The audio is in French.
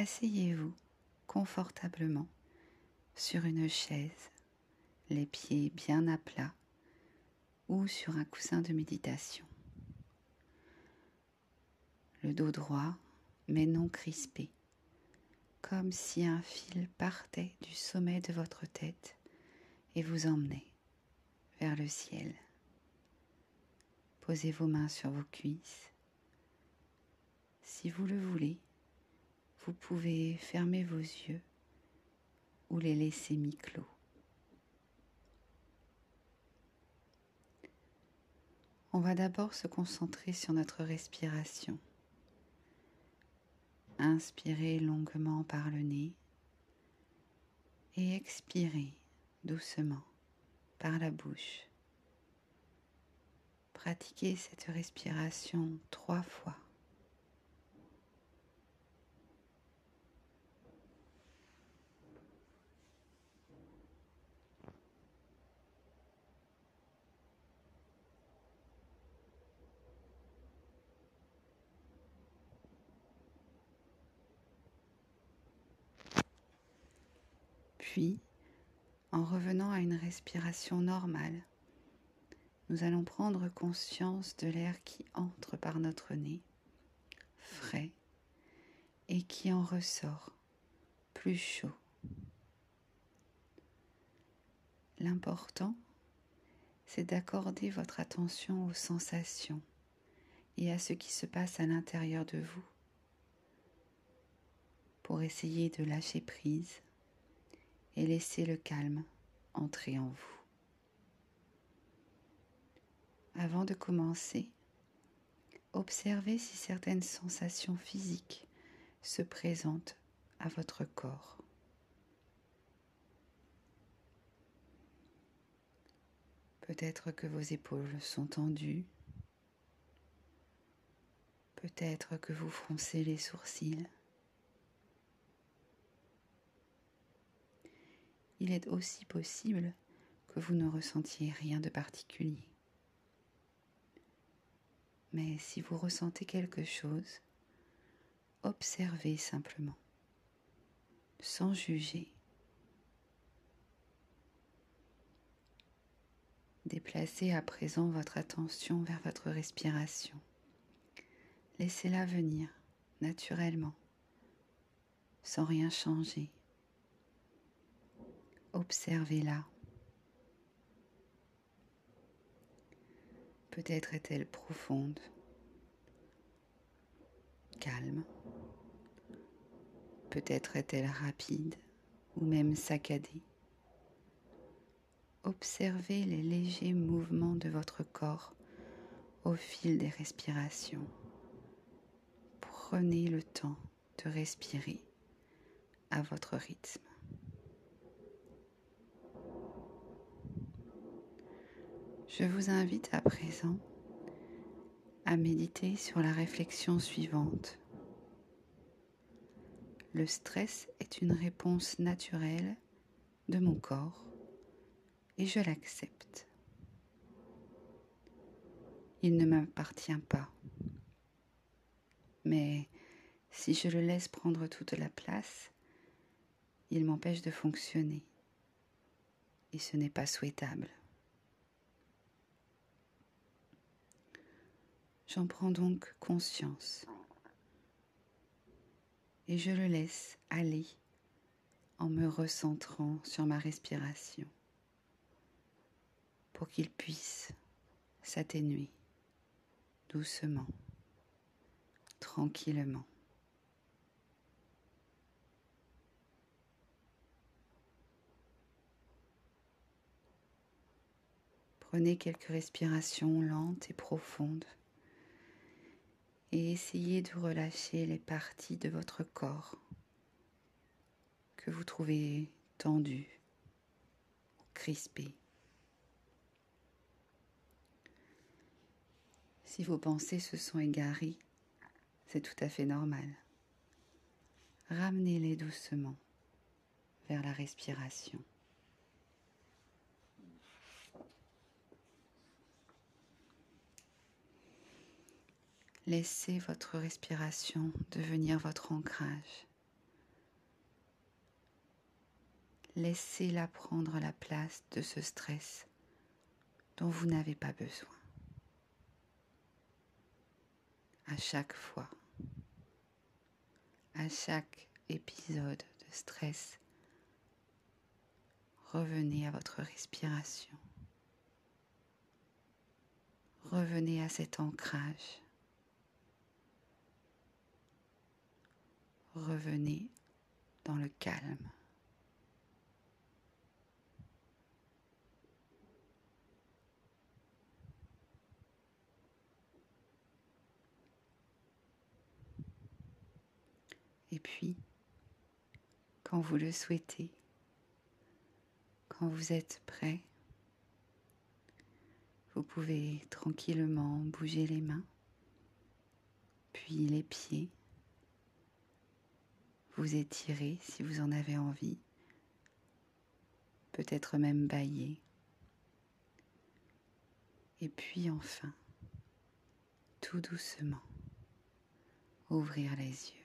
asseyez-vous confortablement sur une chaise, les pieds bien à plat ou sur un coussin de méditation. Le dos droit mais non crispé, comme si un fil partait du sommet de votre tête et vous emmenait vers le ciel. Posez vos mains sur vos cuisses. Si vous le voulez, vous pouvez fermer vos yeux ou les laisser mi-clos. On va d'abord se concentrer sur notre respiration. Inspirez longuement par le nez et expirez doucement par la bouche. Pratiquez cette respiration trois fois. Puis, en revenant à une respiration normale, nous allons prendre conscience de l'air qui entre par notre nez, frais, et qui en ressort plus chaud. L'important, c'est d'accorder votre attention aux sensations et à ce qui se passe à l'intérieur de vous pour essayer de lâcher prise et laissez le calme entrer en vous. Avant de commencer, observez si certaines sensations physiques se présentent à votre corps. Peut-être que vos épaules sont tendues. Peut-être que vous froncez les sourcils. Il est aussi possible que vous ne ressentiez rien de particulier. Mais si vous ressentez quelque chose, observez simplement, sans juger. Déplacez à présent votre attention vers votre respiration. Laissez-la venir naturellement, sans rien changer. Observez-la. Peut-être est-elle profonde, calme. Peut-être est-elle rapide ou même saccadée. Observez les légers mouvements de votre corps au fil des respirations. Prenez le temps de respirer à votre rythme. Je vous invite à présent à méditer sur la réflexion suivante. Le stress est une réponse naturelle de mon corps et je l'accepte. Il ne m'appartient pas. Mais si je le laisse prendre toute la place, il m'empêche de fonctionner. Et ce n'est pas souhaitable. J'en prends donc conscience et je le laisse aller en me recentrant sur ma respiration pour qu'il puisse s'atténuer doucement, tranquillement. Prenez quelques respirations lentes et profondes et essayez de relâcher les parties de votre corps que vous trouvez tendues, crispées. Si vos pensées se sont égarées, c'est tout à fait normal. Ramenez-les doucement vers la respiration. Laissez votre respiration devenir votre ancrage. laissez-la prendre la place de ce stress dont vous n'avez pas besoin. À chaque fois, à chaque épisode de stress, revenez à votre respiration. Revenez à cet ancrage. Revenez dans le calme. Et puis, quand vous le souhaitez, quand vous êtes prêt, vous pouvez tranquillement bouger les mains, puis les pieds, vous étirer si vous en avez envie, peut-être même bailler. Et puis enfin, tout doucement, ouvrir les yeux.